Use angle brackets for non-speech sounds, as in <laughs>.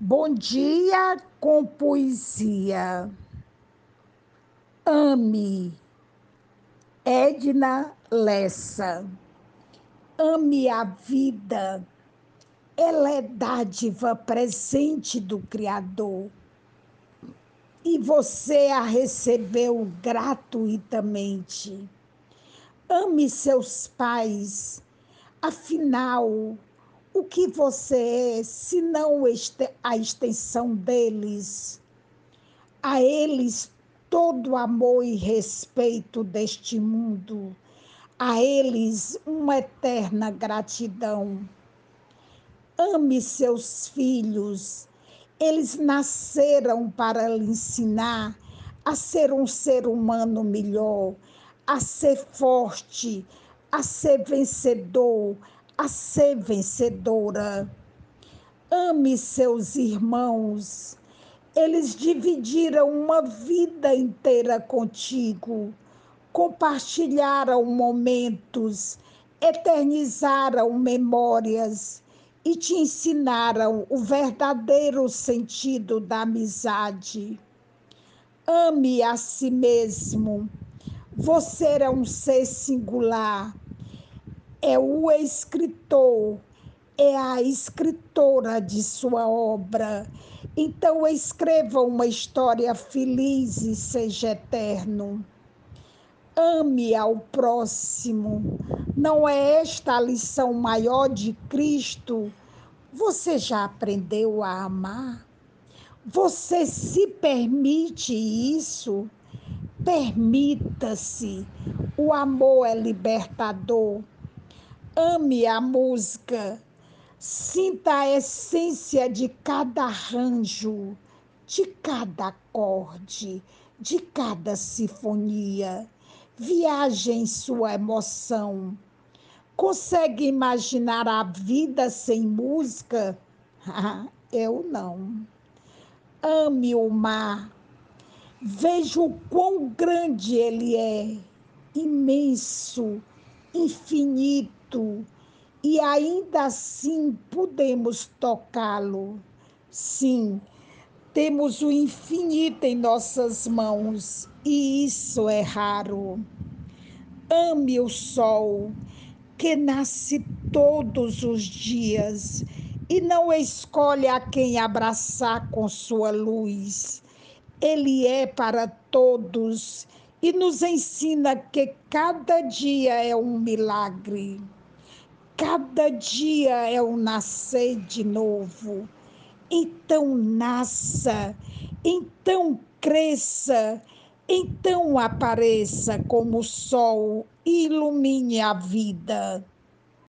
Bom dia com poesia. Ame, Edna Lessa. Ame a vida. Ela é dádiva presente do Criador. E você a recebeu gratuitamente. Ame seus pais. Afinal, o que você é, se não a extensão deles? A eles todo amor e respeito deste mundo, a eles uma eterna gratidão. Ame seus filhos, eles nasceram para lhe ensinar a ser um ser humano melhor, a ser forte, a ser vencedor, a ser vencedora. Ame seus irmãos. Eles dividiram uma vida inteira contigo, compartilharam momentos, eternizaram memórias e te ensinaram o verdadeiro sentido da amizade. Ame a si mesmo. Você é um ser singular é o escritor, é a escritora de sua obra. Então, escreva uma história feliz e seja eterno. Ame ao próximo. Não é esta a lição maior de Cristo? Você já aprendeu a amar? Você se permite isso? Permita-se. O amor é libertador. Ame a música, sinta a essência de cada arranjo, de cada acorde, de cada sinfonia. Viaje em sua emoção. Consegue imaginar a vida sem música? <laughs> Eu não. Ame o mar. Veja o quão grande ele é, imenso, infinito e ainda assim podemos tocá-lo. Sim, temos o infinito em nossas mãos e isso é raro. Ame o sol que nasce todos os dias e não escolhe a quem abraçar com sua luz. Ele é para todos e nos ensina que cada dia é um milagre. Cada dia é o nascer de novo. Então nasça, então cresça, então apareça como o sol e ilumine a vida.